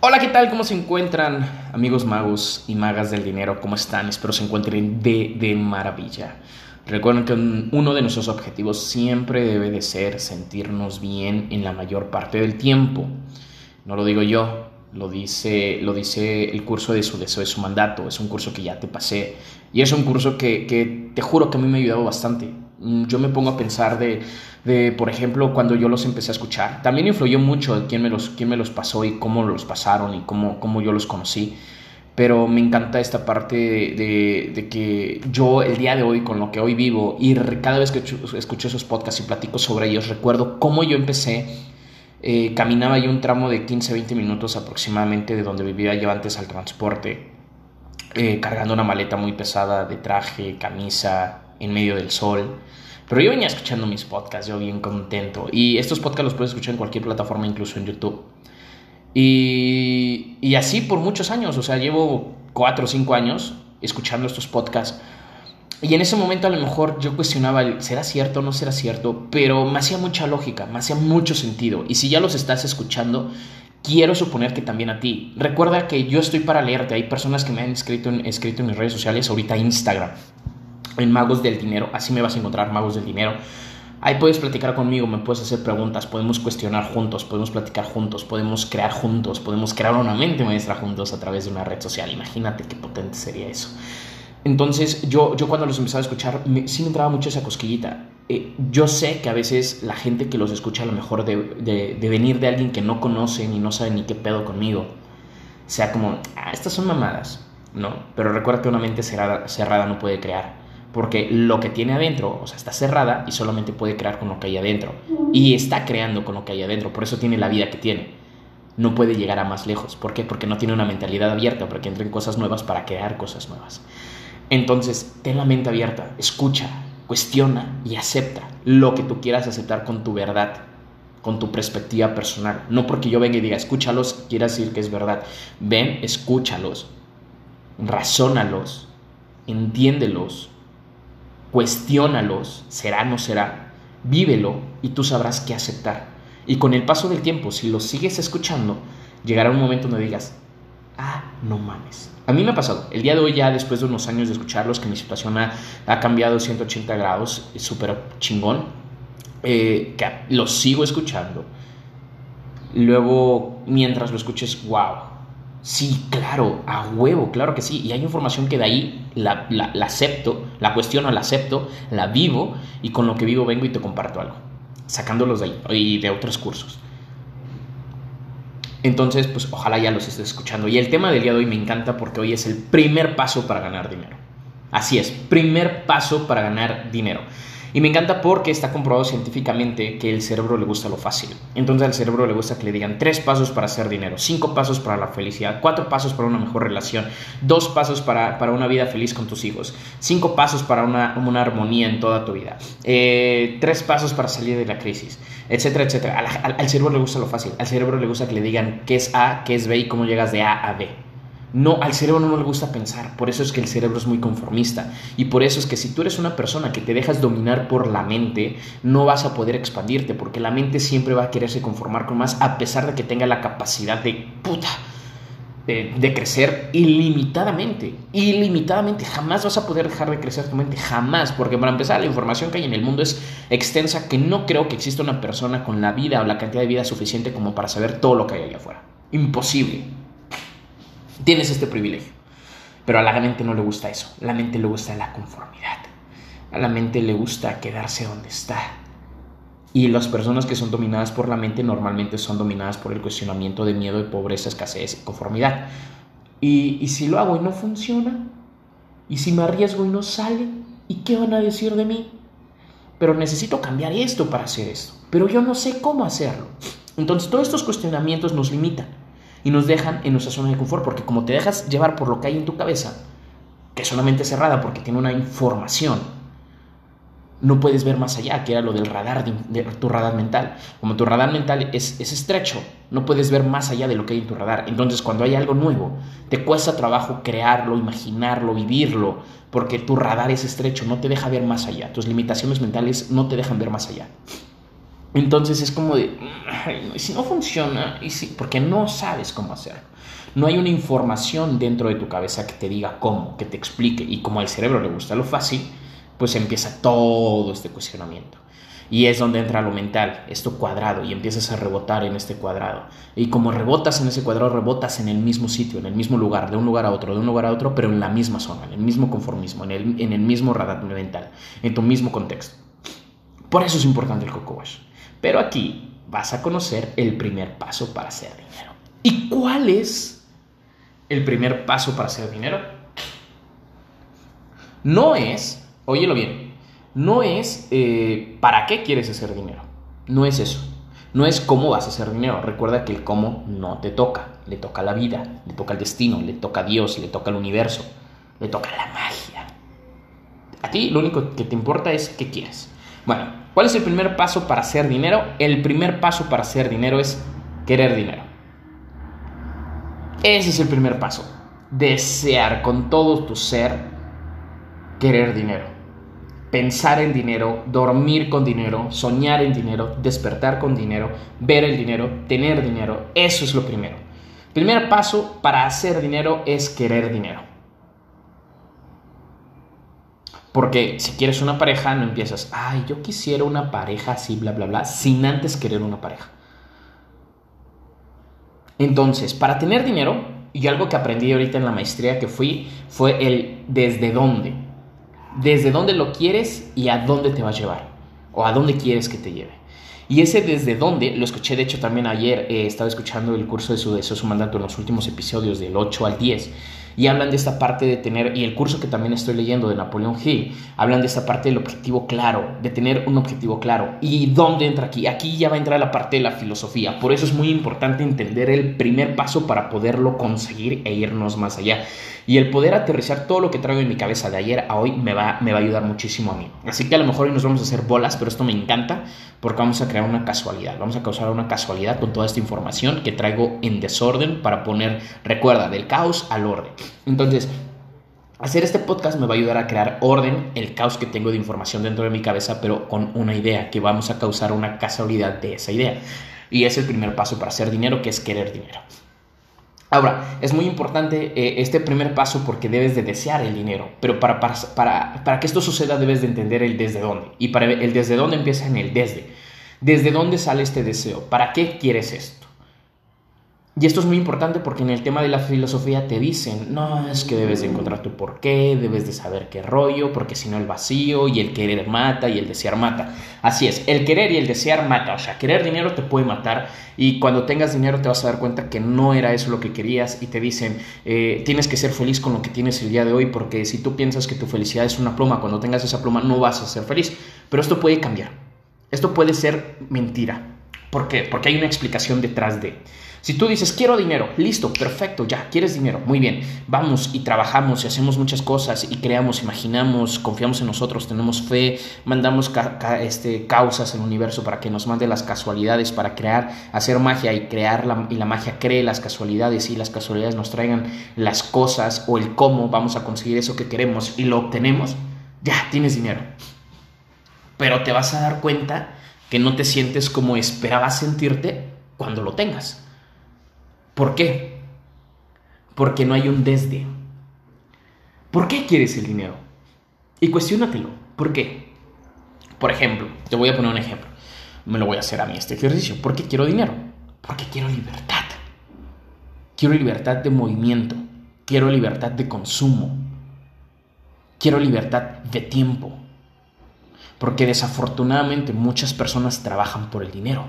Hola, ¿qué tal? ¿Cómo se encuentran amigos magos y magas del dinero? ¿Cómo están? Espero se encuentren de, de maravilla. Recuerden que uno de nuestros objetivos siempre debe de ser sentirnos bien en la mayor parte del tiempo. No lo digo yo, lo dice, lo dice el curso de su deseo de su mandato. Es un curso que ya te pasé. Y es un curso que, que te juro que a mí me ha ayudado bastante. Mm, yo me pongo a pensar de, de, por ejemplo, cuando yo los empecé a escuchar. También influyó mucho quién me los, quién me los pasó y cómo los pasaron y cómo, cómo yo los conocí. Pero me encanta esta parte de, de, que yo el día de hoy, con lo que hoy vivo, y cada vez que escucho esos podcasts y platico sobre ellos, recuerdo cómo yo empecé. Eh, caminaba yo un tramo de 15-20 minutos aproximadamente de donde vivía yo antes al transporte, eh, cargando una maleta muy pesada de traje, camisa, en medio del sol. Pero yo venía escuchando mis podcasts, yo bien contento. Y estos podcasts los puedes escuchar en cualquier plataforma, incluso en YouTube. Y, y así por muchos años, o sea, llevo cuatro o cinco años escuchando estos podcasts. Y en ese momento a lo mejor yo cuestionaba, ¿será cierto o no será cierto? Pero me hacía mucha lógica, me hacía mucho sentido. Y si ya los estás escuchando, quiero suponer que también a ti. Recuerda que yo estoy para leerte. Hay personas que me han escrito en, escrito en mis redes sociales, ahorita Instagram en Magos del Dinero. Así me vas a encontrar, Magos del Dinero. Ahí puedes platicar conmigo, me puedes hacer preguntas, podemos cuestionar juntos, podemos platicar juntos, podemos crear juntos, podemos crear una mente maestra juntos a través de una red social. Imagínate qué potente sería eso. Entonces, yo, yo cuando los empezaba a escuchar, sí me entraba mucho esa cosquillita. Eh, yo sé que a veces la gente que los escucha, a lo mejor de, venir de alguien que no conoce ni no sabe ni qué pedo conmigo, sea como, ah, estas son mamadas, ¿no? Pero recuerda que una mente cerrada, cerrada no puede crear porque lo que tiene adentro, o sea, está cerrada y solamente puede crear con lo que hay adentro. Y está creando con lo que hay adentro, por eso tiene la vida que tiene. No puede llegar a más lejos. ¿Por qué? Porque no tiene una mentalidad abierta, porque entren cosas nuevas para crear cosas nuevas. Entonces, ten la mente abierta, escucha, cuestiona y acepta lo que tú quieras aceptar con tu verdad, con tu perspectiva personal. No porque yo venga y diga, escúchalos, quiera decir que es verdad. Ven, escúchalos, razónalos, entiéndelos, cuestiónalos, será, no será, vívelo y tú sabrás qué aceptar. Y con el paso del tiempo, si lo sigues escuchando, llegará un momento donde digas, ah, no mames. A mí me ha pasado, el día de hoy ya después de unos años de escucharlos, que mi situación ha, ha cambiado 180 grados, súper chingón, eh, que lo sigo escuchando. Luego, mientras lo escuches, wow, Sí, claro, a huevo, claro que sí. Y hay información que de ahí la, acepto, la cuestiono, la acepto, la vivo y con lo que vivo vengo y te comparto algo, sacándolos de ahí y de otros cursos. Entonces, pues ojalá ya los estés escuchando. Y el tema del día de hoy me encanta porque hoy es el primer paso para ganar dinero. Así es, primer paso para ganar dinero. Y me encanta porque está comprobado científicamente que el cerebro le gusta lo fácil. Entonces al cerebro le gusta que le digan tres pasos para hacer dinero, cinco pasos para la felicidad, cuatro pasos para una mejor relación, dos pasos para, para una vida feliz con tus hijos, cinco pasos para una, una armonía en toda tu vida, eh, tres pasos para salir de la crisis, etcétera, etcétera. Al, al cerebro le gusta lo fácil, al cerebro le gusta que le digan qué es A, qué es B y cómo llegas de A a B. No, al cerebro no le gusta pensar, por eso es que el cerebro es muy conformista y por eso es que si tú eres una persona que te dejas dominar por la mente, no vas a poder expandirte porque la mente siempre va a quererse conformar con más a pesar de que tenga la capacidad de puta de, crecer ilimitadamente, ilimitadamente, jamás vas a poder dejar de crecer tu mente, jamás, porque para empezar la información que hay en el mundo es extensa que no creo que exista una persona con la vida o la cantidad de vida suficiente como para saber todo lo que hay allá afuera. Imposible. Tienes este privilegio. Pero a la mente no le gusta eso. A la mente le gusta la conformidad. A la mente le gusta quedarse donde está. Y las personas que son dominadas por la mente normalmente son dominadas por el cuestionamiento de miedo, de pobreza, escasez y conformidad. Y, y si lo hago y no funciona, y si me arriesgo y no sale, ¿y qué van a decir de mí? Pero necesito cambiar esto para hacer esto. Pero yo no sé cómo hacerlo. Entonces todos estos cuestionamientos nos limitan y nos dejan en nuestra zona de confort, porque como te dejas llevar por lo que hay en tu cabeza, que es solamente cerrada porque tiene una información, no puedes ver más allá, que era lo del radar, de, tu radar mental. Como tu radar mental es, es, estrecho, no puedes ver más allá de lo que hay en tu radar. Entonces, cuando hay algo nuevo, te cuesta trabajo crearlo, imaginarlo, vivirlo, porque tu radar es estrecho, no te deja ver más allá. Tus limitaciones mentales no te dejan ver más allá. Entonces es como de, ¿y si no funciona? ¿Y si? Porque no sabes cómo hacerlo. No hay una información dentro de tu cabeza que te diga cómo, que te explique. Y como al cerebro le gusta lo fácil, pues empieza todo este cuestionamiento. Y es donde entra lo mental, esto cuadrado, y empiezas a rebotar en este cuadrado. Y como rebotas en ese cuadrado, rebotas en el mismo sitio, en el mismo lugar, de un lugar a otro, de un lugar a otro, pero en la misma zona, en el mismo conformismo, en el, en el mismo radar mental, en tu mismo contexto. Por eso es importante el Coco Wash. Pero aquí vas a conocer el primer paso para hacer dinero. ¿Y cuál es el primer paso para hacer dinero? No es, óyelo bien, no es eh, para qué quieres hacer dinero. No es eso. No es cómo vas a hacer dinero. Recuerda que el cómo no te toca. Le toca la vida, le toca el destino, le toca a Dios, le toca al universo, le toca la magia. A ti lo único que te importa es qué quieres. Bueno, ¿cuál es el primer paso para hacer dinero? El primer paso para hacer dinero es querer dinero. Ese es el primer paso. Desear con todo tu ser querer dinero. Pensar en dinero, dormir con dinero, soñar en dinero, despertar con dinero, ver el dinero, tener dinero. Eso es lo primero. Primer paso para hacer dinero es querer dinero. Porque si quieres una pareja, no empiezas, ay, yo quisiera una pareja así, bla, bla, bla, sin antes querer una pareja. Entonces, para tener dinero, y algo que aprendí ahorita en la maestría que fui, fue el desde dónde. Desde dónde lo quieres y a dónde te va a llevar. O a dónde quieres que te lleve. Y ese desde dónde, lo escuché de hecho también ayer, eh, estaba escuchando el curso de su deseo, su mandato en los últimos episodios del 8 al 10 y hablan de esta parte de tener, y el curso que también estoy leyendo de Napoleón Hill, hablan de esta parte del objetivo claro, de tener un objetivo claro. ¿Y dónde entra aquí? Aquí ya va a entrar la parte de la filosofía. Por eso es muy importante entender el primer paso para poderlo conseguir e irnos más allá. Y el poder aterrizar todo lo que traigo en mi cabeza de ayer a hoy me va, me va a ayudar muchísimo a mí. Así que a lo mejor hoy nos vamos a hacer bolas, pero esto me encanta porque vamos a crear una casualidad. Vamos a causar una casualidad con toda esta información que traigo en desorden para poner, recuerda, del caos al orden. Entonces, Hacer este podcast me va a ayudar a crear orden, el caos que tengo de información dentro de mi cabeza, pero con una idea, que vamos a causar una casualidad de esa idea. Y es el primer paso para hacer dinero, que es querer dinero. Ahora, es muy importante eh, este primer paso porque debes de desear el dinero, pero para, para, para, para, que esto suceda debes de entender el desde dónde. Y para el desde dónde empieza en el desde. ¿Desde dónde sale este deseo? ¿Para qué quieres esto? Y esto es muy importante porque en el tema de la filosofía te dicen, no, es que debes de encontrar tu porqué, debes de saber qué rollo, porque si no el vacío y el querer mata y el desear mata. Así es, el querer y el desear mata, o sea, querer dinero te puede matar y cuando tengas dinero te vas a dar cuenta que no era eso lo que querías y te dicen, eh, tienes que ser feliz con lo que tienes el día de hoy porque si tú piensas que tu felicidad es una pluma, cuando tengas esa pluma no vas a ser feliz, pero esto puede cambiar, esto puede ser mentira. ¿Por qué? Porque hay una explicación detrás de... Si tú dices, quiero dinero, listo, perfecto, ya, quieres dinero, muy bien, vamos y trabajamos y hacemos muchas cosas y creamos, imaginamos, confiamos en nosotros, tenemos fe, mandamos este, causas al universo para que nos mande las casualidades, para crear, hacer magia y crear la, y la magia cree las casualidades y las casualidades nos traigan las cosas o el cómo vamos a conseguir eso que queremos y lo obtenemos, ya, tienes dinero. Pero te vas a dar cuenta que no te sientes como esperabas sentirte cuando lo tengas. ¿Por qué? Porque no hay un desde. ¿Por qué quieres el dinero? Y cuestiónatelo. ¿Por qué? Por ejemplo, te voy a poner un ejemplo. Me lo voy a hacer a mí este ejercicio. ¿Por qué quiero dinero? Porque quiero libertad. Quiero libertad de movimiento. Quiero libertad de consumo. Quiero libertad de tiempo. Porque desafortunadamente muchas personas trabajan por el dinero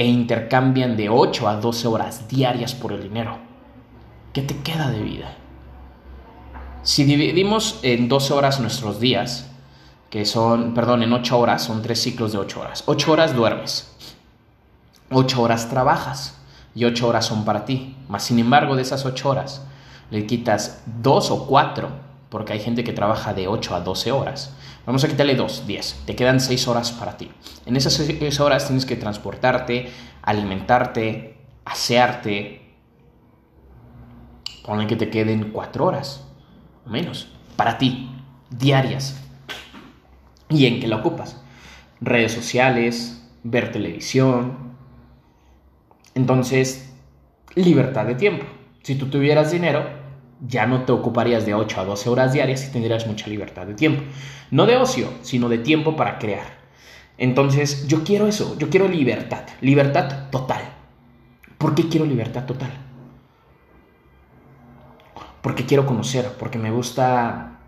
e intercambian de 8 a 12 horas diarias por el dinero. ¿Qué te queda de vida? Si dividimos en 12 horas nuestros días, que son, perdón, en 8 horas, son 3 ciclos de 8 horas. 8 horas duermes, 8 horas trabajas y 8 horas son para ti. Mas, sin embargo, de esas 8 horas, le quitas 2 o 4, porque hay gente que trabaja de 8 a 12 horas. Vamos a quitarle 2, 10. Te quedan 6 horas para ti. En esas 6 horas tienes que transportarte, alimentarte, asearte. Ponle que te queden 4 horas o menos para ti, diarias. ¿Y en qué la ocupas? Redes sociales, ver televisión. Entonces, libertad de tiempo. Si tú tuvieras dinero, ya no te ocuparías de 8 a 12 horas diarias y tendrías mucha libertad de tiempo. No de ocio, sino de tiempo para crear. Entonces, yo quiero eso, yo quiero libertad, libertad total. ¿Por qué quiero libertad total? Porque quiero conocer, porque me gusta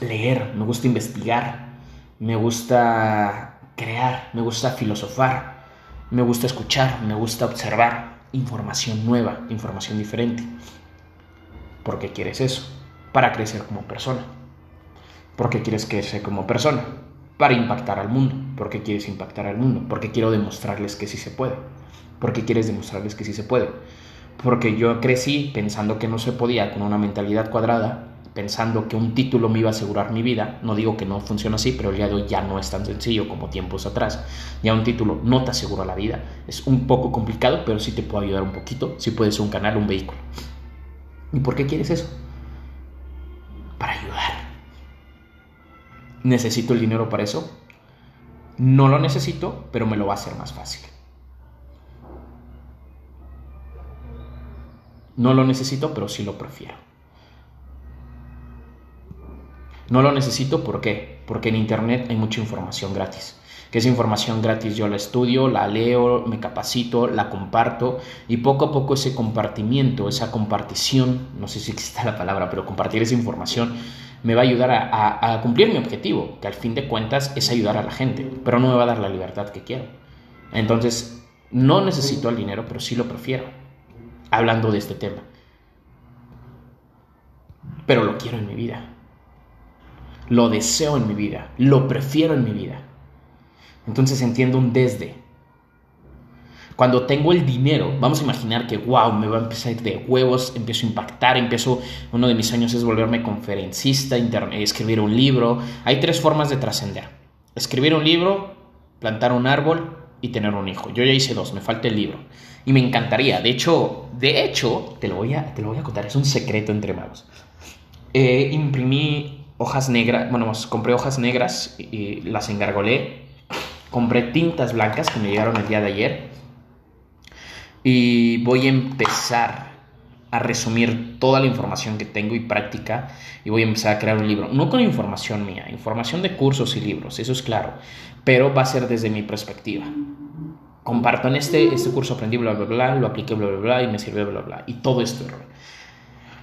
leer, me gusta investigar, me gusta crear, me gusta filosofar, me gusta escuchar, me gusta observar información nueva, información diferente. ¿Por qué quieres eso? Para crecer como persona. ¿Por qué quieres crecer como persona? Para impactar al mundo. ¿Por qué quieres impactar al mundo? Porque quiero demostrarles que sí se puede. ¿Por qué quieres demostrarles que sí se puede? Porque yo crecí pensando que no se podía con una mentalidad cuadrada pensando que un título me iba a asegurar mi vida. No digo que no funcione así, pero el día de hoy ya no es tan sencillo como tiempos atrás. Ya un título no te asegura la vida. Es un poco complicado, pero sí te puede ayudar un poquito. Si puedes ser un canal, un vehículo. ¿Y por qué quieres eso? Para ayudar. ¿Necesito el dinero para eso? No lo necesito, pero me lo va a hacer más fácil. No lo necesito, pero sí lo prefiero. No lo necesito, ¿por qué? Porque en Internet hay mucha información gratis. Que esa información gratis yo la estudio, la leo, me capacito, la comparto y poco a poco ese compartimiento, esa compartición, no sé si existe la palabra, pero compartir esa información me va a ayudar a, a cumplir mi objetivo, que al fin de cuentas es ayudar a la gente, pero no me va a dar la libertad que quiero. Entonces, no necesito el dinero, pero sí lo prefiero, hablando de este tema. Pero lo quiero en mi vida lo deseo en mi vida, lo prefiero en mi vida. Entonces entiendo un desde. Cuando tengo el dinero, vamos a imaginar que, wow, me va a empezar de huevos, empiezo a impactar, empiezo, uno de mis sueños es volverme conferencista, escribir un libro. Hay tres formas de trascender. Escribir un libro, plantar un árbol y tener un hijo. Yo ya hice dos, me falta el libro. Y me encantaría, de hecho, de hecho, te lo voy a, te lo voy a contar, es un secreto entre magos. Eh, imprimí hojas negras, bueno, compré hojas negras y las engargolé. Compré tintas blancas que me llegaron el día de ayer. Y voy a empezar a resumir toda la información que tengo y práctica y voy a empezar a crear un libro. No con información mía, información de cursos y libros, eso es claro, pero va a ser desde mi perspectiva. Comparto en este, este curso aprendí bla, bla, bla, lo apliqué bla, bla, bla y me sirve bla, bla, y todo esto.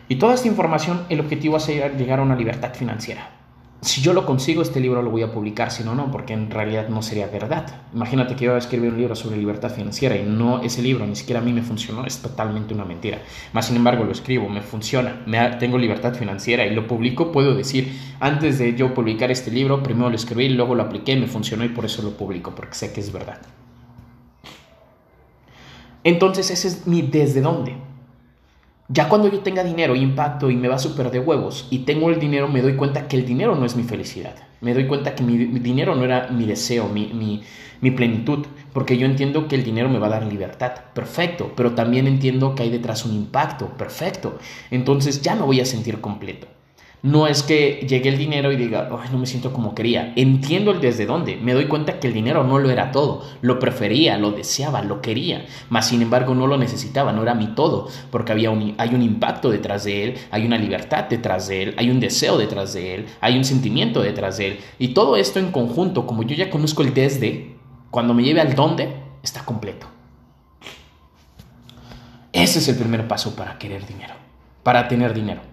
Y toda esta información, el objetivo es llegar a una libertad financiera. Si yo lo consigo, este libro lo voy a publicar, si no, no, porque en realidad no sería verdad. Imagínate que yo escribir un libro sobre libertad financiera y no ese libro, ni siquiera a mí me funcionó, es totalmente una mentira. Más sin embargo, lo escribo, me funciona, tengo libertad financiera y lo publico, puedo decir, antes de yo publicar este libro, primero lo escribí, luego lo apliqué, me funcionó y por eso lo publico, porque sé que es verdad. Entonces, ese es mi desde dónde. Ya cuando yo tenga dinero, impacto y me va súper de huevos y tengo el dinero, me doy cuenta que el dinero no es mi felicidad. Me doy cuenta que mi, dinero no era mi deseo, mi, mi plenitud, porque yo entiendo que el dinero me va a dar libertad. Perfecto, pero también entiendo que hay detrás un impacto. Perfecto. Entonces ya me voy a sentir completo. No es que llegue el dinero y diga, no me siento como quería. Entiendo el desde dónde. Me doy cuenta que el dinero no lo era todo. Lo prefería, lo deseaba, lo quería. Mas sin embargo no lo necesitaba, no era mi todo. Porque había un, hay un impacto detrás de él, hay una libertad detrás de él, hay un deseo detrás de él, hay un sentimiento detrás de él. Y todo esto en conjunto, como yo ya conozco el desde, cuando me lleve al dónde, está completo. Ese es el primer paso para querer dinero, para tener dinero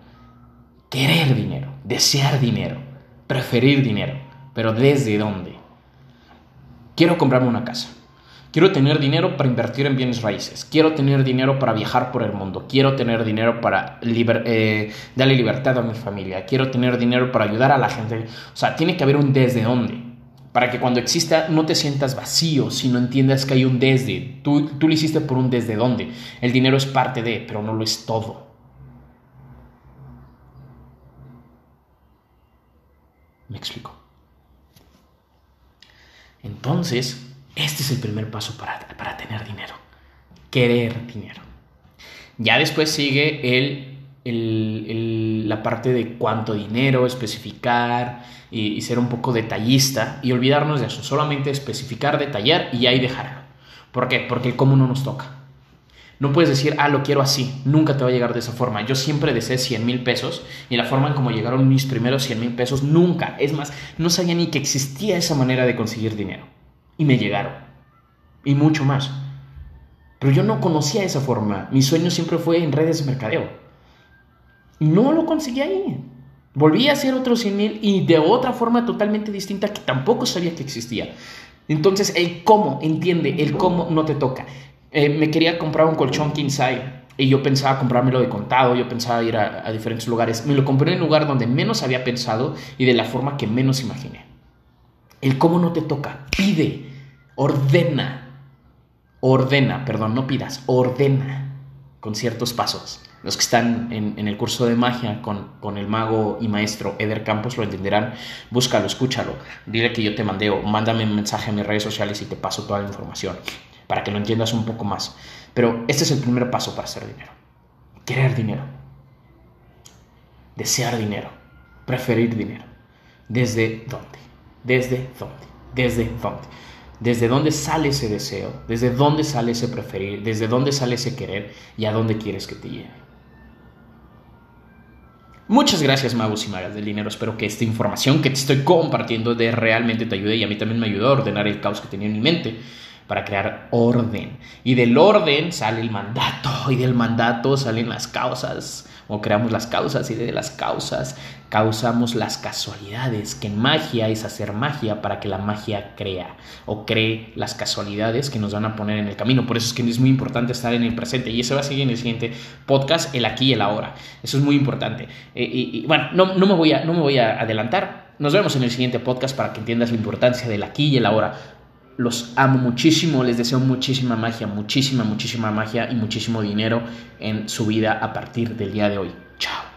querer dinero, desear dinero, preferir dinero, pero ¿desde dónde? Quiero comprarme una casa. Quiero tener dinero para invertir en bienes raíces. Quiero tener dinero para viajar por el mundo. Quiero tener dinero para eh, darle libertad a mi familia. Quiero tener dinero para ayudar a la gente. O sea, tiene que haber un desde dónde. Para que cuando exista no te sientas vacío, sino entiendas que hay un desde. Tú lo hiciste por un desde dónde. El dinero es parte de, pero no lo es todo. Me explico. Entonces, este es el primer paso para, para tener dinero. Querer dinero. Ya después sigue el la parte de cuánto dinero, especificar y, y, ser un poco detallista y olvidarnos de eso, solamente especificar, detallar y ahí dejarlo. ¿Por qué? Porque el cómo no nos toca. No puedes decir, ah, lo quiero así. Nunca te va a llegar de esa forma. Yo siempre deseé 100 mil pesos y la forma en como llegaron mis primeros 100 mil pesos, nunca. Es más, no sabía ni que existía esa manera de conseguir dinero. Y me llegaron. Y mucho más. Pero yo no conocía esa forma. Mi sueño siempre fue en redes de mercadeo. Y no lo conseguí ahí. Volví a hacer otros 100 mil y de otra forma totalmente distinta que tampoco sabía que existía. Entonces, el cómo, entiende, el cómo no te toca. Eh, me quería comprar un colchón king y yo pensaba comprármelo de contado, yo pensaba ir a, diferentes lugares. Me lo compré en un lugar donde menos había pensado y de la forma que menos imaginé. El cómo no te toca, pide, ordena, ordena, perdón, no pidas, ordena con ciertos pasos. Los que están en, el curso de magia con, con, el mago y maestro Eder Campos lo entenderán. Búscalo, escúchalo. Dile que yo te mandé o mándame un mensaje en mis redes sociales y te paso toda la información para que lo entiendas un poco más. Pero este es el primer paso para hacer dinero. Querer dinero. Desear dinero. Preferir dinero. ¿Desde dónde? ¿Desde dónde? ¿Desde dónde? ¿Desde dónde sale ese deseo? ¿Desde dónde sale ese preferir? ¿Desde dónde sale ese querer? ¿Y a dónde quieres que te lleve? Muchas gracias, magos y magas del dinero. Espero que esta información que te estoy compartiendo de realmente te ayude y a mí también me ayudó a ordenar el caos que tenía en mi mente para crear orden. Y del orden sale el mandato, y del mandato salen las causas, o creamos las causas, y de las causas causamos las casualidades, que en magia es hacer magia para que la magia crea, o cree las casualidades que nos van a poner en el camino. Por eso es que es muy importante estar en el presente, y eso va a seguir en el siguiente podcast, el aquí y el ahora. Eso es muy importante. Eh, y, bueno, no, no, me voy a, no me voy a adelantar. Nos vemos en el siguiente podcast para que entiendas la importancia del aquí y el ahora los amo muchísimo, les deseo muchísima magia, muchísima, muchísima magia y muchísimo dinero en su vida a partir del día de hoy. Chao.